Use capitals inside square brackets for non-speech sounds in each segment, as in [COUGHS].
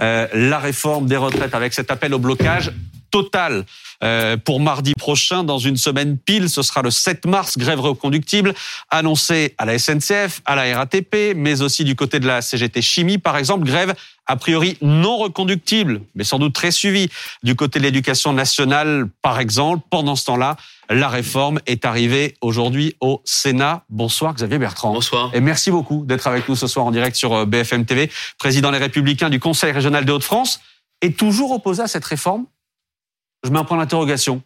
la réforme des retraites avec cet appel au blocage total euh, pour mardi prochain. Dans une semaine pile, ce sera le 7 mars, grève reconductible annoncée à la SNCF, à la RATP, mais aussi du côté de la CGT Chimie, par exemple, grève a priori non reconductible, mais sans doute très suivie du côté de l'éducation nationale, par exemple. Pendant ce temps-là, la réforme est arrivée aujourd'hui au Sénat. Bonsoir Xavier Bertrand. Bonsoir. Et merci beaucoup d'être avec nous ce soir en direct sur euh, BFM TV. Président Les Républicains du Conseil régional des Hauts-de-France est toujours opposé à cette réforme je mets un point d'interrogation.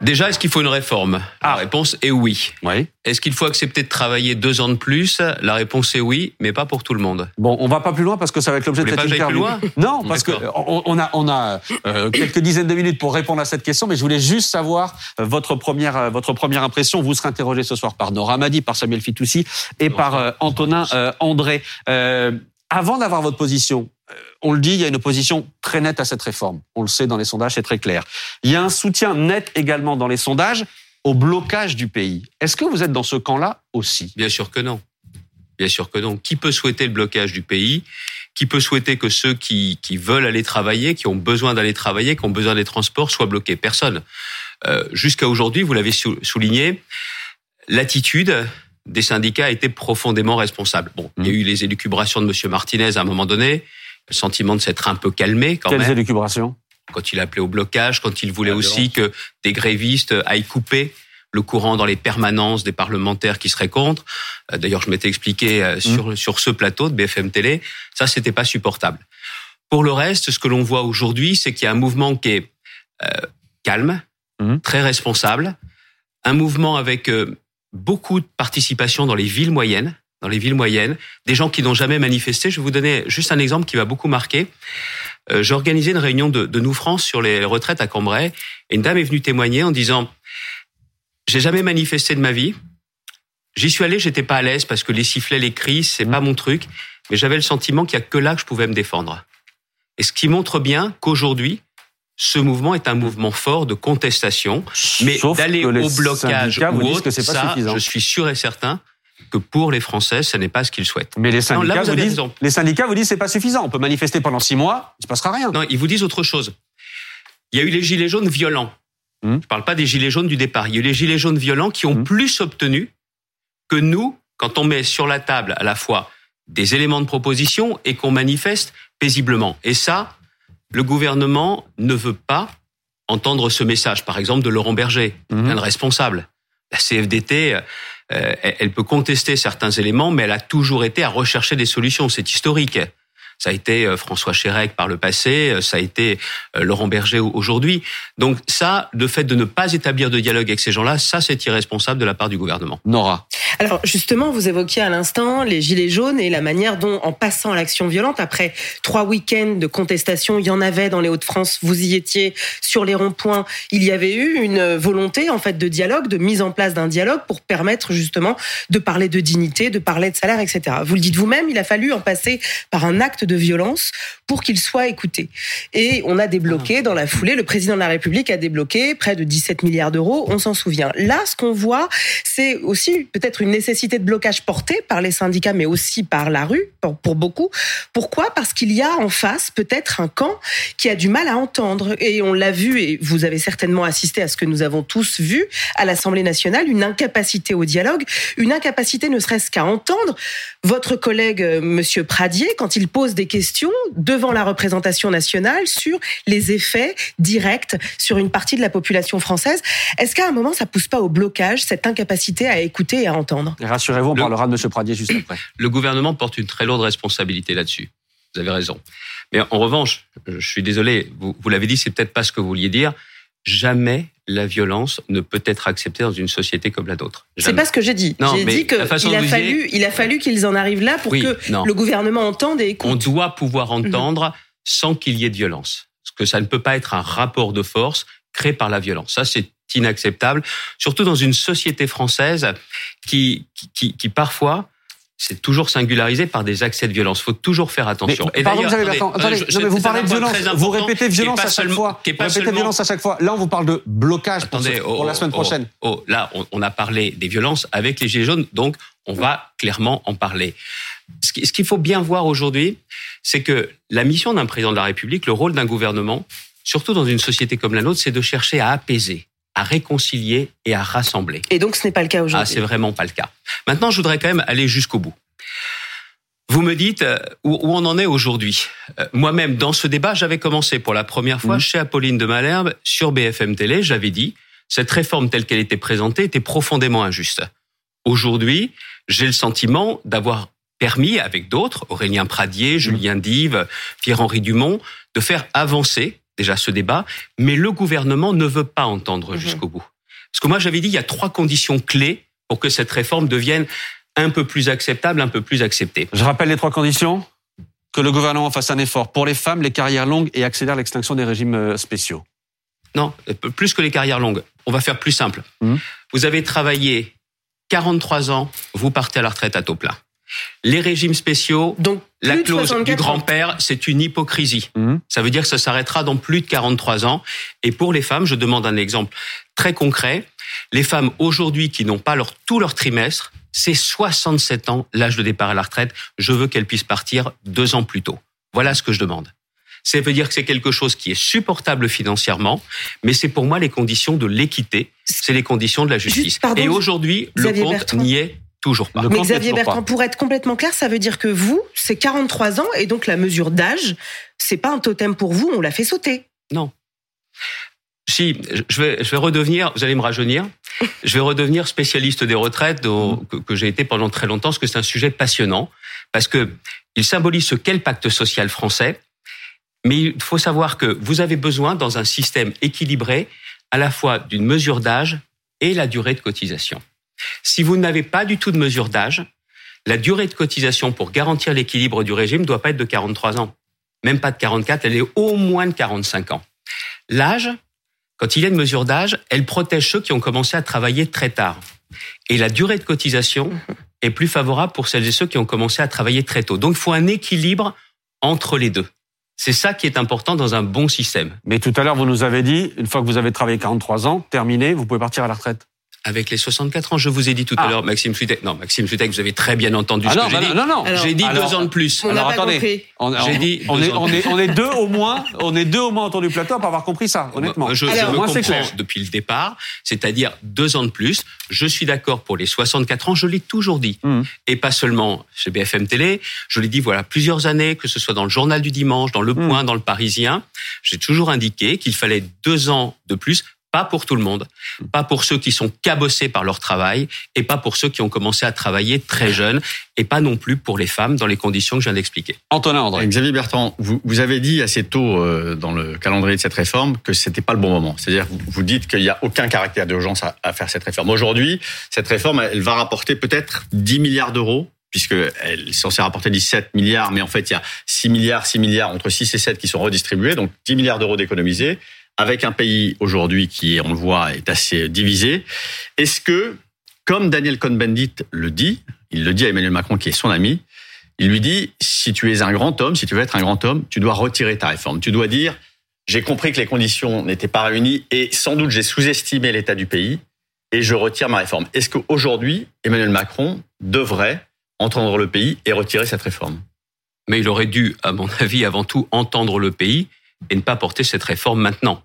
Déjà, est-ce qu'il faut une réforme? La ah. réponse est oui. Oui. Est-ce qu'il faut accepter de travailler deux ans de plus? La réponse est oui, mais pas pour tout le monde. Bon, on va pas plus loin parce que ça va être l'objet de cette interview. Plus loin? Non, parce que on a on a euh, quelques dizaines de minutes pour répondre à cette question, mais je voulais juste savoir euh, votre première euh, votre première impression. Vous serez interrogé ce soir par Nora Madi, par Samuel Fitoussi et par Antonin André. avant d'avoir votre position, on le dit, il y a une opposition très nette à cette réforme. On le sait dans les sondages, c'est très clair. Il y a un soutien net également dans les sondages au blocage du pays. Est-ce que vous êtes dans ce camp-là aussi? Bien sûr que non. Bien sûr que non. Qui peut souhaiter le blocage du pays? Qui peut souhaiter que ceux qui, veulent aller travailler, qui ont besoin d'aller travailler, qui ont besoin des transports, soient bloqués? Personne. Euh, jusqu'à aujourd'hui, vous l'avez souligné, l'attitude des syndicats a été profondément responsable. Bon, il y a mmh. eu les élucubrations de M. Martinez à un moment donné le sentiment de s'être un peu calmé quand Quelles même. Quelles élucubrations Quand il appelait au blocage, quand il voulait aussi que des grévistes aillent couper le courant dans les permanences des parlementaires qui seraient contre. Euh, d'ailleurs, je m'étais expliqué euh, mmh. sur, sur ce plateau de BFM Télé. Ça, c'était pas supportable. Pour le reste, ce que l'on voit aujourd'hui, c'est qu'il y a un mouvement qui est euh, calme, mmh. très responsable, un mouvement avec beaucoup de participation dans les villes moyennes dans les villes moyennes, des gens qui n'ont jamais manifesté. Je vais vous donner juste un exemple qui m'a beaucoup marqué. Euh, J'ai organisé une réunion de, de Nous France sur les retraites à Cambrai, et une dame est venue témoigner en disant j'ai jamais manifesté de ma vie. J'y suis allé, j'étais pas à l'aise parce que les sifflets, les cris, c'est pas mon truc, mais j'avais le sentiment qu'il y a que là que je pouvais me défendre. Et ce qui montre bien qu'aujourd'hui, ce mouvement est un mouvement fort de contestation, mais d'aller au blocage ou autre, ça, je suis sûr et certain que pour les Français, ce n'est pas ce qu'ils souhaitent. Mais les syndicats, vous, disent, les syndicats vous disent c'est pas suffisant. On peut manifester pendant six mois, il se passera rien. Non, ils vous disent autre chose. Il y a eu les gilets jaunes violents. Hmm. Je ne parle pas des gilets jaunes du départ. Il y a eu les gilets jaunes violents qui ont hmm. plus obtenu que nous quand on met sur la table à la fois des éléments de proposition et qu'on manifeste paisiblement. Et ça, le gouvernement ne veut pas entendre ce message, par exemple de Laurent Berger, hmm. un responsable. La CFDT, euh, elle peut contester certains éléments, mais elle a toujours été à rechercher des solutions. C'est historique. Ça a été euh, François Chérec par le passé, euh, ça a été Laurent Berger aujourd'hui. Donc ça, le fait de ne pas établir de dialogue avec ces gens-là, ça c'est irresponsable de la part du gouvernement. Nora. Alors justement, vous évoquiez à l'instant les gilets jaunes et la manière dont, en passant à l'action violente, après trois week-ends de contestation, il y en avait dans les Hauts-de-France, vous y étiez sur les ronds-points, il y avait eu une volonté en fait de dialogue, de mise en place d'un dialogue pour permettre justement de parler de dignité, de parler de salaire, etc. Vous le dites vous-même, il a fallu en passer par un acte de violence pour qu'il soit écouté. Et on a débloqué dans la foulée, le président de la République a débloqué près de 17 milliards d'euros, on s'en souvient. Là, ce qu'on voit, c'est aussi peut-être une nécessité de blocage portée par les syndicats, mais aussi par la rue, pour, beaucoup. Pourquoi? Parce qu'il y a en face peut-être un camp qui a du mal à entendre. Et on l'a vu, et vous avez certainement assisté à ce que nous avons tous vu à l'Assemblée nationale, une incapacité au dialogue, une incapacité ne serait-ce qu'à entendre votre collègue euh, Monsieur Pradier quand il pose des questions devant la représentation nationale sur les effets directs sur une partie de la population française. Est-ce qu'à un moment ça pousse pas au blocage cette incapacité à écouter et à entendre? Rassurez-vous, on parlera de M. Pradier juste après. [COUGHS] Le gouvernement porte une très lourde responsabilité là-dessus. Vous avez raison. Mais en revanche, je suis désolé, vous, vous l'avez dit, c'est peut-être pas ce que vous vouliez dire. Jamais la violence ne peut être acceptée dans une société comme la nôtre. C'est pas ce que j'ai dit. J'ai dit qu'il a fallu, il a fallu qu'ils en arrivent là pour que le gouvernement entende et écoute. On doit pouvoir mhm. entendre sans qu'il y ait de violence. Parce que ça ne peut pas être un rapport de force créé par la violence. Ça, c'est inacceptable, surtout dans une société française qui, qui, qui parfois c'est toujours singularisé par des accès de violence. Il faut toujours faire attention. Mais, pardon, vous, attendez, vous parlez de violence, vous répétez violence à chaque fois. Vous répétez violence à chaque fois. Là, on vous parle de blocage pour, pour la semaine prochaine. Oh, là, on, on, a parlé des violences avec les Gilets jaunes, donc on va clairement en parler. ce qu'il faut bien voir aujourd'hui, c'est que la mission d'un président de la République, le rôle d'un gouvernement, surtout dans une société comme la nôtre, c'est de chercher à apaiser, à réconcilier et à rassembler. Et donc ce n'est pas le cas aujourd'hui. Ah, c'est vraiment pas le cas. Maintenant, je voudrais quand même aller jusqu'au bout. Vous me dites euh, où, on en est aujourd'hui. Euh, moi-même, dans ce débat, j'avais commencé pour la première fois mmh. chez Apolline de Malherbe sur BFM Télé. J'avais dit cette réforme telle qu'elle était présentée était profondément injuste. Aujourd'hui, j'ai le sentiment d'avoir permis, avec d'autres, Aurélien Pradier, mmh. Julien Dive, Pierre-Henri Dumont, de faire avancer déjà ce débat, mais le gouvernement ne veut pas entendre mmh. jusqu'au bout. Parce que moi, j'avais dit, il y a trois conditions clés pour que cette réforme devienne un peu plus acceptable, un peu plus acceptée. Je rappelle les trois conditions que le gouvernement fasse un effort pour les femmes, les carrières longues et accélère l'extinction des régimes euh, spéciaux. Non, plus que les carrières longues. On va faire plus simple. Mmh. Vous avez travaillé 43 ans, vous partez à la retraite à taux plein. Les régimes spéciaux, Donc, la clause du grand-père, c'est une hypocrisie. Mmh. Ça veut dire que ça s'arrêtera dans plus de 43 ans. Et pour les femmes, je demande un exemple très concret. Les femmes aujourd'hui qui n'ont pas leur, tout leur trimestre, c'est 67 ans l'âge de départ à la retraite. Je veux qu'elles puissent partir deux ans plus tôt. Voilà ce que je demande. Ça veut dire que c'est quelque chose qui est supportable financièrement, mais c'est pour moi les conditions de l'équité, c'est les conditions de la justice. et aujourd'hui, le compte n'y est toujours pas. mais Xavier Bertrand, pour être complètement clair, ça veut dire que vous, c'est 43 ans et donc la mesure d'âge, c'est pas un totem pour vous, on l'a fait sauter. Non. Si, je vais, je vais redevenir, vous allez me rajeunir, je vais redevenir spécialiste des retraites que, que j'ai été pendant très longtemps, parce que c'est un sujet passionnant, parce que il symbolise ce qu'est le pacte social français, mais il faut savoir que vous avez besoin, dans un système équilibré, à la fois d'une mesure d'âge et la durée de cotisation. Si vous n'avez pas du tout de mesure d'âge, la durée de cotisation pour garantir l'équilibre du régime ne doit pas être de 43 ans. Même pas de 44, elle est au moins de 45 ans. L'âge, quand il y a une mesure d'âge, elle protège ceux qui ont commencé à travailler très tard. Et la durée de cotisation est plus favorable pour celles et ceux qui ont commencé à travailler très tôt. Donc il faut un équilibre entre les deux. C'est ça qui est important dans un bon système. Mais tout à l'heure, vous nous avez dit, une fois que vous avez travaillé 43 ans, terminé, vous pouvez partir à la retraite avec les 64 ans. Je vous ai dit tout à ah. l'heure, Maxime Sutek. Non, Maxime Sutek, vous avez très bien entendu ah ce que j'ai dit. Non, non, J'ai dit deux ans de plus. On alors attendez, on, j'ai dit on est, on est, on est deux au moins, on est deux au moins autour du plateau pour avoir compris ça, honnêtement. Je, alors, je me comprends depuis le départ, c'est-à-dire deux ans de plus. Je suis d'accord pour les 64 ans. Je l'ai toujours dit, mmh. et pas seulement chez BFM Télé. Je l'ai dit voilà plusieurs années, que ce soit dans le journal du dimanche, dans Le mmh. Point, dans le Parisien. J'ai toujours indiqué qu'il fallait deux ans de plus pas pour tout le monde, pas pour ceux qui sont cabossés par leur travail et pas pour ceux qui ont commencé à travailler très jeunes et pas non plus pour les femmes dans les conditions que je viens d'expliquer. Antonin André. Xavier Bertrand, vous, vous, avez dit assez tôt euh, dans le calendrier de cette réforme que c'était pas le bon moment. C'est-à-dire, vous, vous dites qu'il n'y a aucun caractère d'urgence à, à faire cette réforme. Aujourd'hui, cette réforme, elle va rapporter peut-être 10 milliards d'euros puisqu'elle est censée rapporter 17 milliards, mais en fait, il y a 6 milliards, 6 milliards, entre 6 et 7 qui sont redistribués, donc 10 milliards d'euros d'économisés avec un pays aujourd'hui qui, on le voit, est assez divisé, est-ce que, comme Daniel Cohn-Bendit le dit, il le dit à Emmanuel Macron qui est son ami, il lui dit, si tu es un grand homme, si tu veux être un grand homme, tu dois retirer ta réforme. Tu dois dire, j'ai compris que les conditions n'étaient pas réunies et sans doute j'ai sous-estimé l'état du pays et je retire ma réforme. Est-ce qu'aujourd'hui, Emmanuel Macron devrait entendre le pays et retirer cette réforme? Mais il aurait dû, à mon [LAUGHS] avis, avant tout entendre le pays et ne pas porter cette réforme maintenant.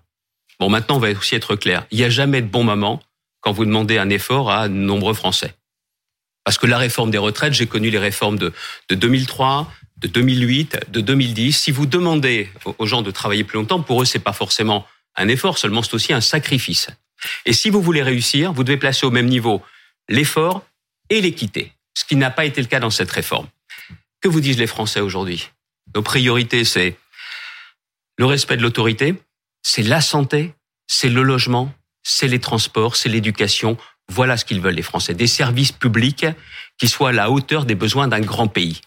Bon, maintenant, on va aussi être clair. Il n'y a jamais de bon moment quand vous demandez un effort à nombreux Français. Parce que la réforme des retraites, j'ai connu les réformes de, de 2003, de 2008, de 2010. Si vous demandez aux gens de travailler plus longtemps, pour eux, c'est pas forcément un effort, seulement c'est aussi un sacrifice. Et si vous voulez réussir, vous devez placer au même niveau l'effort et l'équité, ce qui n'a pas été le cas dans cette réforme. Que vous disent les Français aujourd'hui? Nos priorités, c'est le respect de l'autorité, c'est la santé, c'est le logement, c'est les transports, c'est l'éducation. Voilà ce qu'ils veulent les Français. Des services publics qui soient à la hauteur des besoins d'un grand pays.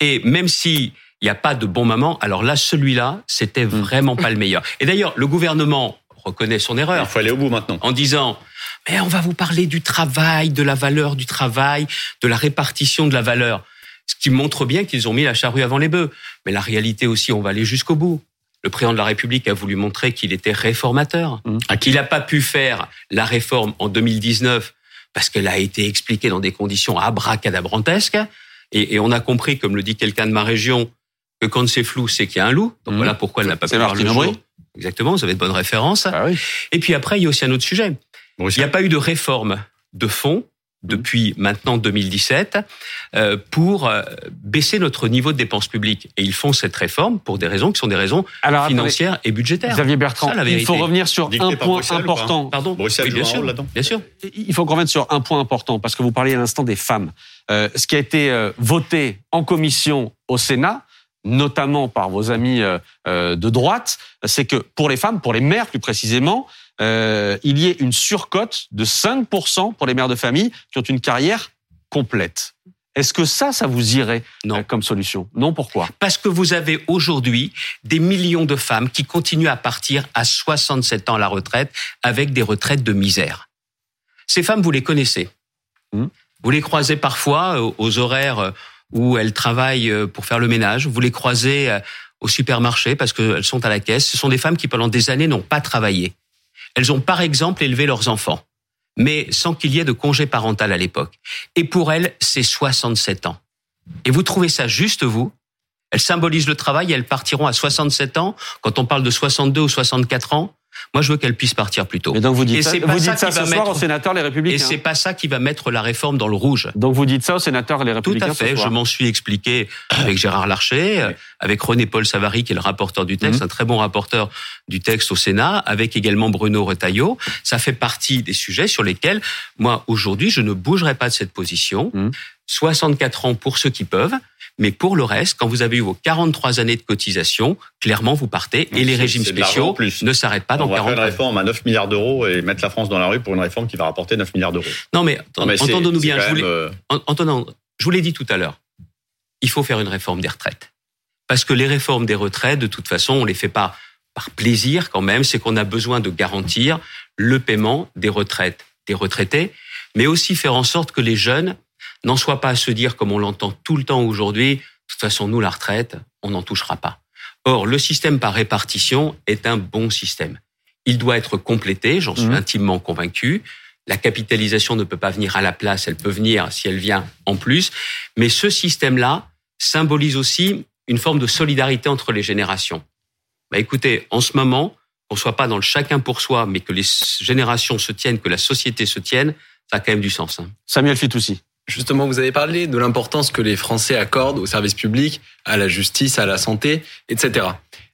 Et même si il n'y a pas de bon moment, alors là, celui-là, c'était hmm. vraiment pas le meilleur. Et d'ailleurs, le gouvernement reconnaît son erreur. Il faut aller au bout maintenant. En disant, mais on va vous parler du travail, de la valeur du travail, de la répartition de la valeur. Ce qui montre bien qu'ils ont mis la charrue avant les bœufs. Mais la réalité aussi, on va aller jusqu'au bout le président de la République a voulu montrer qu'il était réformateur, mmh. qu'il n'a pas pu faire la réforme en 2019 parce qu'elle a été expliquée dans des conditions abracadabrantesques. Et, et on a compris, comme le dit quelqu'un de ma région, que quand c'est flou, c'est qu'il y a un loup. Donc Mhm. voilà pourquoi elle n'a pas pu voir le jour. Exactement, vous avez de bonnes références. Ah oui. Et puis après, il y a aussi un autre sujet. Bon, Il n'y a pas eu de réforme de fond depuis maintenant 2017 euh, pour euh, baisser notre niveau de dépenses publiques. Et ils font cette réforme pour des raisons qui sont des raisons Alors, attendez, financières et budgétaires. Xavier Bertrand, Ça, il faut revenir sur Dicté un point Bruxelles important. Pardon Bruxelles Oui, bien sûr. Bien sûr. Il faut qu'on revienne sur un point important, parce que vous parliez à l'instant des femmes. Euh, ce qui a été euh, voté en commission au Sénat, notamment par vos amis euh, euh, de droite, c'est que pour les femmes, pour les mères plus précisément, euh, il y ait une surcote de 5% pour les mères de famille qui ont une carrière complète. Est-ce que ça, ça vous irait Non. comme solution? Non, pourquoi? Parce que vous avez aujourd'hui des millions de femmes qui continuent à partir à 67 ans à la retraite avec des retraites de misère. Ces femmes, vous les connaissez. Hmm. Vous les croisez parfois aux horaires où elles travaillent euh, pour faire le ménage. Vous les croisez euh, au supermarché parce qu'elles sont à la caisse. Ce sont des femmes qui, pendant des années, n'ont pas travaillé. Elles ont, par exemple, élevé leurs enfants, mais sans qu'il y ait de congé parental à l'époque. Et pour elles, c'est 67 ans. Et vous trouvez ça juste, vous? Elles symbolisent le travail et elles partiront à 67 ans. Quand on parle de 62 ou 64 ans, moi je veux qu'elles puissent partir plus tôt. Et donc vous dites Et ça, vous dites ça ce soir mettre- aux sénateurs les Et républicains. c'est pas ça qui va mettre la réforme dans le rouge. Donc vous dites ça aux sénateurs et les Tout républicains à fait. ce Je m'en suis expliqué avec Gérard Larcher, avec René-Paul Savary, qui est le rapporteur du texte, Mhm. un très bon rapporteur du texte au Sénat, avec également Bruno Retailleau. Ça fait partie des sujets sur lesquels, moi, aujourd'hui, je ne bougerai pas de cette position. Mhm. 64 ans pour ceux qui peuvent, mais pour le reste, quand vous avez eu vos 43 années de cotisation, clairement, vous partez et les régimes spéciaux plus. ne s'arrêtent pas On dans va faire 40 une ans. réforme à 9 milliards d'euros et mettre la France dans la rue pour une réforme qui va rapporter 9 milliards d'euros. Non, mais, entendons-nous bien. euh, je vous l'ai dit tout à l'heure, il faut faire une réforme des retraites. Parce que les réformes des retraites, de toute façon, on les fait pas par plaisir quand même, c'est qu'on a besoin de garantir le paiement des retraites des retraités, mais aussi faire en sorte que les jeunes n'en soient pas à se dire, comme on l'entend tout le temps aujourd'hui, de toute façon, nous, la retraite, on n'en touchera pas. Or, le système par répartition est un bon système. Il doit être complété, j'en suis Mhm. intimement convaincu. La capitalisation ne peut pas venir à la place, elle peut venir si elle vient en plus. Mais ce système-là symbolise aussi une forme de solidarité entre les générations. Bah, écoutez, en ce moment, qu'on soit pas dans le chacun pour soi, mais que les générations se tiennent, que la société se tienne, ça a quand même du sens. hein. Samuel Fitoussi. Justement, vous avez parlé de l'importance que les Français accordent aux services publics, à la justice, à la santé, etc.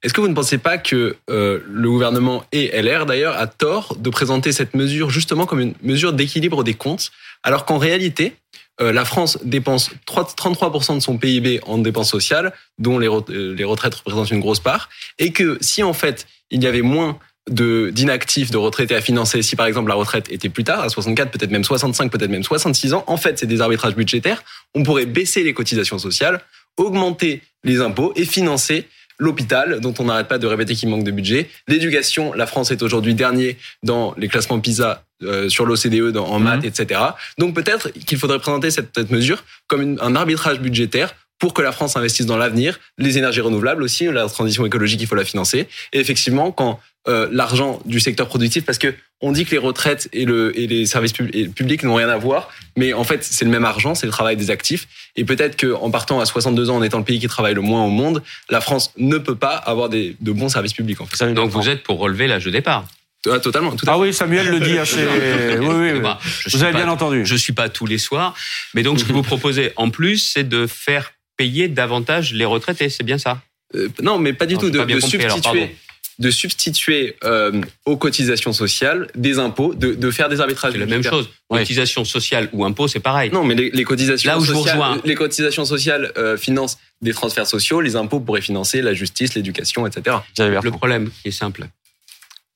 Est-ce que vous ne pensez pas que euh, le gouvernement et LR d'ailleurs a tort de présenter cette mesure justement comme une mesure d'équilibre des comptes, alors qu'en réalité, euh, la France dépense 3 33% de son PIB en dépenses sociales, dont euh, les retraites représentent une grosse part, et que si en fait il y avait moins de d'inactifs, de retraités à financer, si par exemple la retraite était plus tard, à 64, peut-être même 65, peut-être même 66 ans, en fait c'est des arbitrages budgétaires, on pourrait baisser les cotisations sociales, augmenter les impôts et financer l'hôpital, dont on n'arrête pas de répéter qu'il manque de budget, l'éducation, la France est aujourd'hui dernier dans les classements PISA euh, sur l'OCDE en Mhm. maths, etc. Donc peut-être qu'il faudrait présenter cette, cette mesure comme une- un arbitrage budgétaire pour que la France investisse dans l'avenir, les énergies renouvelables aussi, la transition écologique, il faut la financer. Et effectivement, quand euh, l'argent du secteur productif, parce que on dit que les retraites et, le, et les services pub- et le public n'ont rien à voir, mais en fait c'est le même argent, c'est le travail des actifs. Et peut-être qu'en partant à 62 ans, en étant le pays qui travaille le moins au monde, la France ne peut pas avoir des, de bons services publics. En fait. Samuel Donc vous êtes pour relever l'âge de départ. Ah, totalement. Tout Ah oui, Samuel le dit assez. [LAUGHS] Oui, oui, oui. Je Vous avez pas- bien entendu. Je suis pas tous les soirs, mais donc ce que vous [LAUGHS] proposez en plus, c'est de faire payer davantage les retraités, c'est bien ça Euh, non, mais pas du Non, tout. De, pas bien de compris, alors, substituer, de substituer euh, aux cotisations sociales des impôts, de, de faire des arbitrages. C'est la même chose. Ouais. Cotisation sociale ou impôt, c'est pareil. Non, mais les, les cotisations Là où je vous sociales, rejoins. les cotisations sociales euh, financent des transferts sociaux, les impôts pourraient financer la justice, l'éducation, etc. Le problème est simple.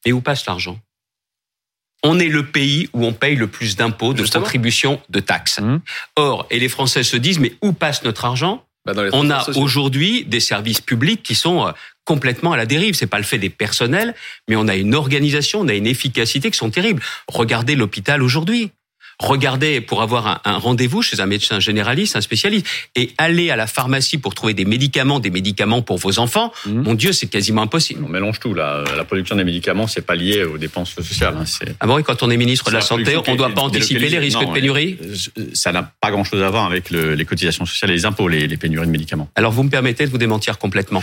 Et où passe l'argent? On est le pays où on paye le plus d'impôts, de Justement. contributions, de taxes. Mhm. Or, et les Français se disent, mais où passe notre argent? Bah, On a aujourd'hui des services publics qui sont euh, complètement à la dérive. C'est pas le fait des personnels, mais on a une organisation, on a une efficacité qui sont terribles. Regardez l'hôpital aujourd'hui. Regardez pour avoir un, rendez-vous chez un médecin généraliste, un spécialiste, et aller à la pharmacie pour trouver des médicaments, des médicaments pour vos enfants, mmh. mon Dieu, c'est quasiment impossible. On mélange tout là. La production des médicaments, c'est pas lié aux dépenses sociales. Hein. Ah bon, et quand on est ministre de la Santé, on ne doit pas anticiper les risques de pénurie Ça n'a pas grand-chose à voir avec les cotisations sociales et les impôts, les, les pénuries de médicaments. Alors vous me permettez de vous démentir complètement,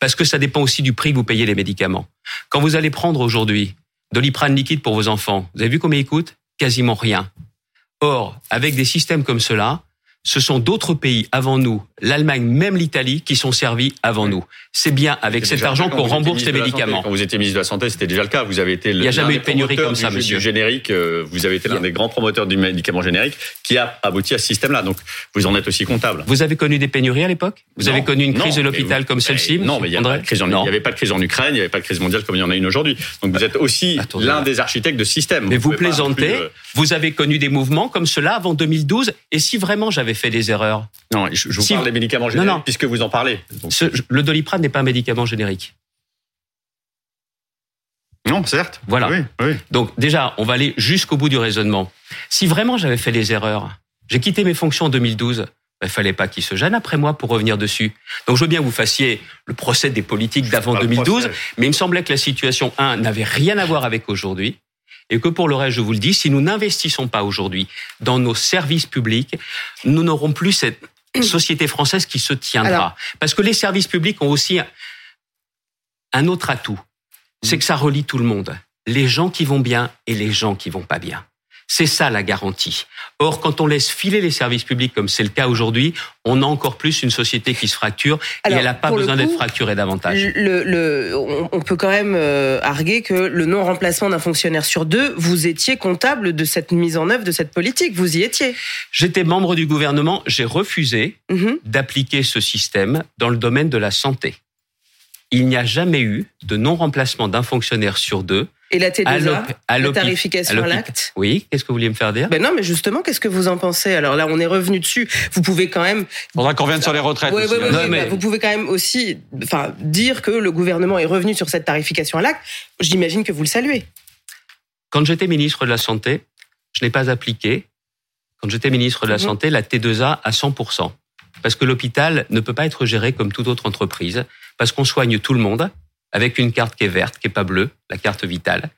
parce que ça dépend aussi du prix que vous payez les médicaments. Quand vous allez prendre aujourd'hui Doliprane liquide pour vos enfants, vous avez vu combien il coûte Quasiment rien. Or, avec des systèmes comme cela, ce sont d'autres pays avant nous, l'Allemagne, même l'Italie, qui sont servis avant nous. C'est bien avec cet argent qu'on rembourse les médicaments. Quand vous étiez ministre de la Santé, c'était déjà le cas. Vous avez été Il n'y a jamais eu de pénurie comme ça, monsieur. Du générique, euh, vous avez été l'un des grands promoteurs du médicament générique qui a abouti à ce système-là. Donc, vous en êtes aussi comptable. Vous avez connu des pénuries à l'époque? Vous avez connu une crise de l'hôpital comme celle-ci Non, mais il n'y avait, pas de crise en Ukraine, il n'y avait pas de crise mondiale comme il y en a une aujourd'hui. Donc, vous êtes aussi l'un des architectes de système. Mais vous, plaisantez. Euh, vous avez connu des mouvements comme cela avant 2012. Et si vraiment j'avais fait des erreurs non, je, vous parle des médicaments génériques puisque vous en parlez. le doliprane n'est pas un médicament générique. Non, certes. Voilà. Donc déjà, on va aller jusqu'au bout du raisonnement. Si vraiment j'avais fait des erreurs, j'ai quitté mes fonctions en 2012, il ben, fallait pas qu'il se gêne après moi pour revenir dessus. Donc je veux bien que vous fassiez le procès des politiques d'avant 2012, mais il me semblait que la situation, un, n'avait rien à voir avec aujourd'hui. Et que pour le reste, je vous le dis, si nous n'investissons pas aujourd'hui dans nos services publics, nous n'aurons plus cette [CLEARS THROAT] société française qui se tiendra. Parce que les services publics ont aussi un autre atout, c'est que ça relie tout le monde. Les gens qui vont bien et les gens qui vont pas bien. C'est ça la garantie. Or, quand on laisse filer les services publics comme c'est le cas aujourd'hui, on a encore plus une société qui se fracture et elle n'a pas besoin d'être fracturée davantage. Le, on peut quand même euh, arguer que le non-remplacement d'un fonctionnaire sur deux, vous étiez comptable de cette mise en œuvre de cette politique, vous y étiez. J'étais membre du gouvernement, j'ai refusé mhm. d'appliquer ce système dans le domaine de la santé. Il n'y a jamais eu de non-remplacement d'un fonctionnaire sur deux et la T2A, la tarification à l'acte Oui, qu'est-ce que vous vouliez me faire dire? Ben non, mais justement, qu'est-ce que vous en pensez? Alors là, on est revenu dessus. Vous pouvez quand même... Faudra qu'on revienne sur les retraites. Oui, oui, oui, mais... Vous pouvez quand même aussi enfin, dire que le gouvernement est revenu sur cette tarification à l'acte. J'imagine que vous le saluez. Quand j'étais ministre de la Santé, je n'ai pas appliqué, quand j'étais ministre de la mhm. Santé, la T2A à 100%. Parce que l'hôpital ne peut pas être géré comme toute autre entreprise, parce qu'on soigne tout le monde, avec une carte qui est verte, qui est pas bleue, la carte vitale.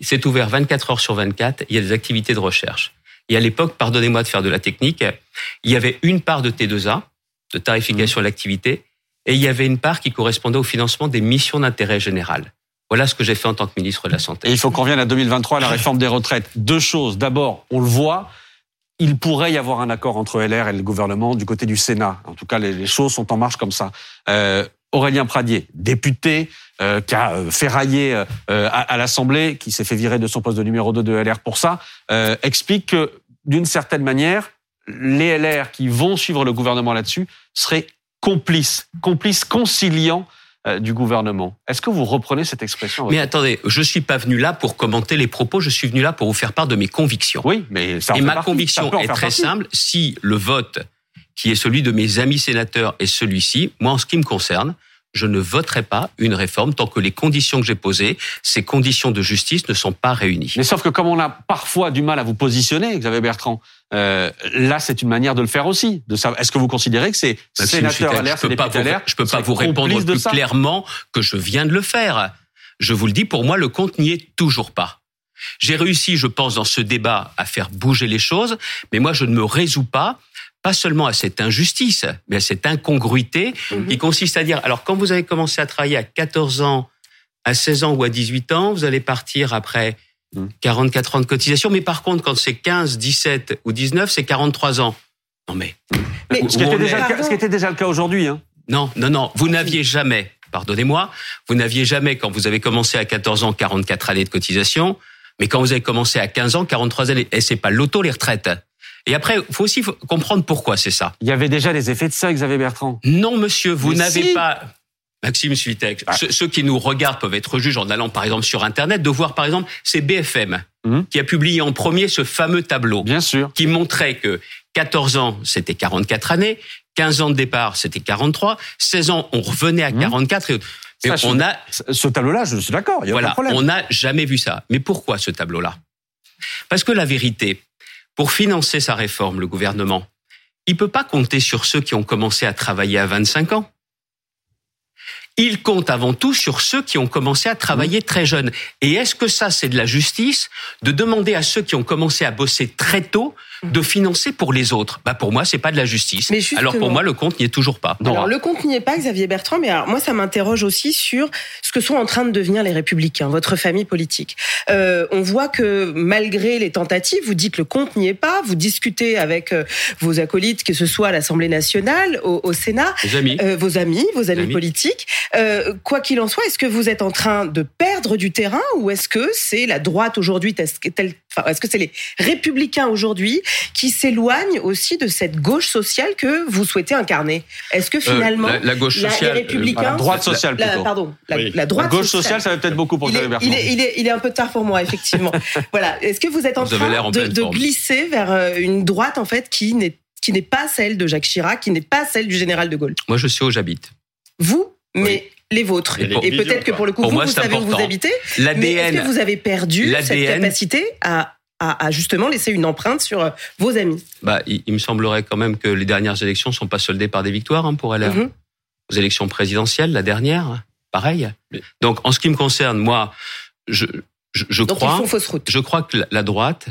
C'est ouvert 24 heures sur 24. Il y a des activités de recherche. Et à l'époque, pardonnez-moi de faire de la technique, il y avait une part de T2A, de tarification à l'activité, et il y avait une part qui correspondait au financement des missions d'intérêt général. Voilà ce que j'ai fait en tant que ministre de la Santé. Et il faut qu'on vienne à 2023 à la réforme des retraites. Deux choses. D'abord, on le voit, il pourrait y avoir un accord entre LR et le gouvernement du côté du Sénat. En tout cas, les, choses sont en marche comme ça. Euh, Aurélien Pradier, député, euh, qui a euh, ferraillé euh, à, l'Assemblée, qui s'est fait virer de son poste de numéro 2 de LR pour ça, explique que d'une certaine manière, les LR qui vont suivre le gouvernement là-dessus seraient complices, complices conciliants du gouvernement. Est-ce que vous reprenez cette expression Mais attendez, je suis pas venu là pour commenter les propos, je suis venu là pour vous faire part de mes convictions. Oui, mais ça Et ma conviction est très simple. Si le vote qui est celui de mes amis sénateurs et celui-ci, moi, en ce qui me concerne, je ne voterai pas une réforme tant que les conditions que j'ai posées, ces conditions de justice ne sont pas réunies. Mais sauf que comme on a parfois du mal à vous positionner, Xavier Bertrand, euh, là c'est une manière de le faire aussi. De savoir, est-ce que vous considérez que c'est sénateur à l'air, c'est député à l'air Je peux pas vous répondre plus clairement que je viens de le faire. Je vous le dis, pour moi, le compte n'y est toujours pas. J'ai réussi, je pense, dans ce débat à faire bouger les choses, mais moi, je ne me résous pas pas seulement à cette injustice, mais à cette incongruité mhm. qui consiste à dire, alors quand vous avez commencé à travailler à 14 ans, à 16 ans ou à 18 ans, vous allez partir après 44 mhm. ans de cotisation, mais par contre, quand c'est 15, 17 ou 19, c'est 43 ans. Non mais... mais ce, qui était déjà le cas, ce qui était déjà le cas aujourd'hui. Hein. Non, non, non, vous n'aviez jamais, pardonnez-moi, vous n'aviez jamais, quand vous avez commencé à 14 ans, 44 années de cotisation, mais quand vous avez commencé à 15 ans, 43 années, et c'est pas l'auto les retraites. Et après, il faut aussi comprendre pourquoi c'est ça. Il y avait déjà des effets de ça, Xavier Bertrand. Non, monsieur, vous n'avez pas. Maxime Svitek, ah. ceux, qui nous regardent peuvent être juges en allant par exemple sur Internet, de voir par exemple, c'est BFM hum. qui a publié en premier ce fameux tableau. Bien sûr. Qui montrait que 14 ans, c'était 44 années, 15 ans de départ, c'était 43, 16 ans, on revenait à 44 hum. et, on a ce tableau-là, je suis d'accord. Voilà, on n'a jamais vu ça. Mais pourquoi ce tableau-là? Parce que la vérité, Pour financer sa réforme, le gouvernement, il peut pas compter sur ceux qui ont commencé à travailler à 25 ans. Il compte avant tout sur ceux qui ont commencé à travailler Mmh. très jeunes. Et est-ce que ça, c'est de la justice de demander à ceux qui ont commencé à bosser très tôt de financer pour les autres Bah pour moi, c'est pas de la justice. Mais alors pour moi, le compte n'y est toujours pas. Alors le compte n'y est pas, Xavier Bertrand, mais alors, moi ça m'interroge aussi sur ce que sont en train de devenir les Républicains, votre famille politique. Euh, on voit que malgré les tentatives, vous dites le compte n'y est pas, vous discutez avec euh, vos acolytes, que ce soit à l'Assemblée nationale, au, au Sénat, Les amis, euh, vos amis, vos amis Amis. politiques. Euh, quoi qu'il en soit, est-ce que vous êtes en train de perdre du terrain ou est-ce que c'est la droite aujourd'hui, tel- tel- enfin, est-ce que c'est les Républicains aujourd'hui qui s'éloignent aussi de cette gauche sociale que vous souhaitez incarner? Est-ce que finalement Euh, la, la gauche la- les sociale, Républicains- La droite sociale la, plutôt. pardon, la, Oui. la droite La gauche sociale, ça va peut-être beaucoup pour il est, il, est, il, est, il est un peu tard pour moi, effectivement. [LAUGHS] voilà. Est-ce que vous êtes en Vous train en de, glisser vers euh, une droite en fait qui n'est qui n'est pas celle de Jacques Chirac, qui n'est pas celle du général de Gaulle? Moi je sais où j'habite. Vous, mais les vôtres. Et les Et visions, peut-être que pour le coup, Pour vous, moi, vous savez où vous important. habitez. Mais est-ce que vous avez perdu cette capacité à, à, justement laisser une empreinte sur euh, vos amis? Bah, il, il me semblerait quand même que les dernières élections sont pas soldées par des victoires hein, pour LR. Mhm. Aux élections présidentielles, la dernière, pareil. Donc en ce qui me concerne, moi, je, je, je Donc crois, je crois que la- droite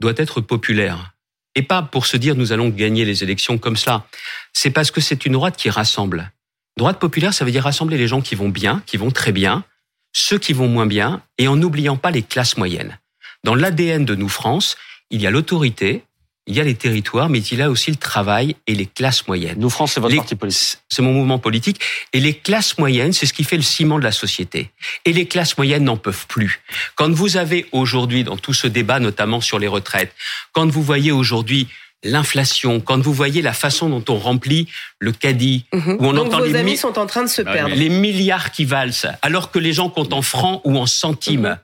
doit être populaire. Et pas pour se dire nous allons gagner les élections comme cela. C'est parce que c'est une droite qui rassemble. Droite populaire, ça veut dire rassembler les gens qui vont bien, qui vont très bien, ceux qui vont moins bien, et en n'oubliant pas les classes moyennes. Dans l'ADN de nous, France, il y a l'autorité, il y a les territoires, mais il y a aussi le travail et les classes moyennes. Nous, France, c'est votre Les- parti politique. C'est mon mouvement politique. Et les classes moyennes, c'est ce qui fait le ciment de la société. Et les classes moyennes n'en peuvent plus. Quand vous avez aujourd'hui, dans tout ce débat, notamment sur les retraites, quand vous voyez aujourd'hui l'inflation, quand vous voyez la façon dont on remplit le caddie, Mhm. où on Donc entend vos les amis mi- sont en train de se Bah, perdre. les milliards qui valsent, alors que les gens comptent en francs ou en centimes. Mhm.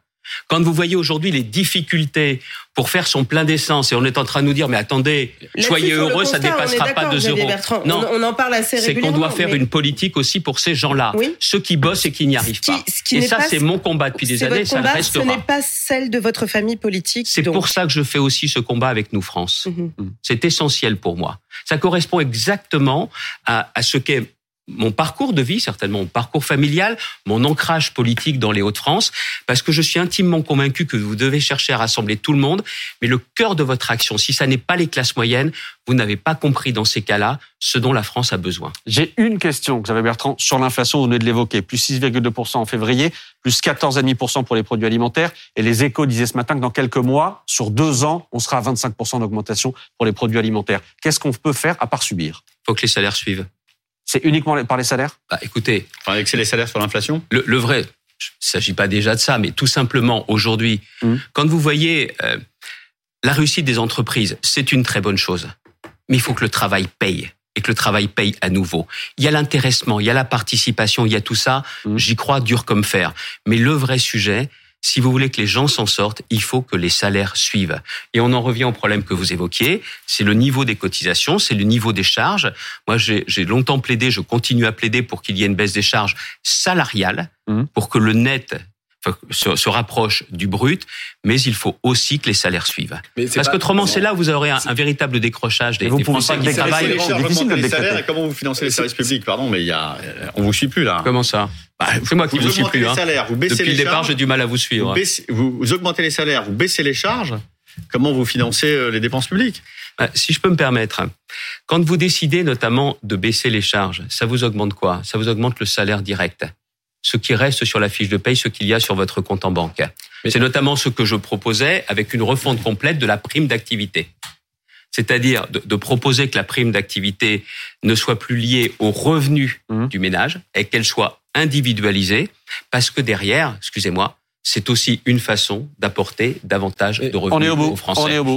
Quand vous voyez aujourd'hui les difficultés pour faire son plein d'essence et on est en train de nous dire mais attendez, soyez heureux, ça constat, est dépassera pas d'accord, 2 Xavier euros. Bertrand. Non, on, en parle assez c'est qu'on régulièrement. doit faire mais une politique aussi pour ces gens-là, Oui. ceux qui bossent et qui n'y arrivent qui- pas. ce qui et ça, c'est mon combat depuis des années, votre ça combat, restera. Ce n'est pas celle de votre famille politique. C'est pour ça que je fais aussi ce combat avec nous, France. Mhm. C'est essentiel pour moi. Ça correspond exactement à, à ce qu'est mon parcours de vie, certainement mon parcours familial, mon ancrage politique dans les Hauts-de-France, parce que je suis intimement convaincu que vous devez chercher à rassembler tout le monde, mais le cœur de votre action, si ça n'est pas les classes moyennes, vous n'avez pas compris dans ces cas-là ce dont la France a besoin. J'ai une question, Xavier Bertrand, sur l'inflation, vous venez de l'évoquer. Plus 6,2% en février, plus 14,5% pour les produits alimentaires. Et les échos disaient ce matin que dans quelques mois, sur deux ans, on sera à 25% d'augmentation pour les produits alimentaires. Qu'est-ce qu'on peut faire à part subir? Il faut que les salaires suivent. C'est uniquement par les salaires? Bah, écoutez, Enfin, avec les salaires sur l'inflation? le, le vrai, il s'agit pas déjà de ça, mais tout simplement aujourd'hui, Mhm. quand vous voyez euh, la réussite des entreprises, c'est une très bonne chose, mais il faut que le travail paye et que le travail paye à nouveau. Il y a l'intéressement, il y a la participation, il y a tout ça. Mhm. J'y crois dur comme fer. Mais le vrai sujet, si vous voulez que les gens s'en sortent, il faut que les salaires suivent. Et on en revient au problème que vous évoquiez, c'est le niveau des cotisations, c'est le niveau des charges. Moi, j'ai longtemps plaidé, je continue à plaider pour qu'il y ait une baisse des charges salariales, Mhm. pour que le net se, se rapproche du brut, mais il faut aussi que les salaires suivent. Mais Parce qu'autrement, c'est là où vous aurez un, un véritable décrochage des, Et vous des pouvez Français pas qui travaillent. difficile de les salaires et comment vous financez les services publics? Pardon, mais il y a, on vous suit plus là. Comment ça? Bah, C'est moi qui Vous vous suis plus. les hein. salaires, vous baissez Depuis les le départ, charges, j'ai du mal à vous vous, suivre. baissez- vous- vous augmentez les salaires, vous baissez les charges. Comment vous financez euh, les dépenses publiques? Euh, Si je peux me permettre, quand vous décidez notamment de baisser les charges, ça vous augmente quoi? Ça vous augmente le salaire direct. Ce qui reste sur la fiche de paye, ce qu'il y a sur votre compte en banque. C'est notamment ce que je proposais avec une refonte complète de la prime d'activité. C'est-à-dire de, de proposer que la prime d'activité ne soit plus liée au revenu Mhm. du ménage et qu'elle soit individualisée, parce que derrière, excusez-moi, c'est aussi une façon d'apporter davantage de revenus On est au bout. aux Français. On est au bout.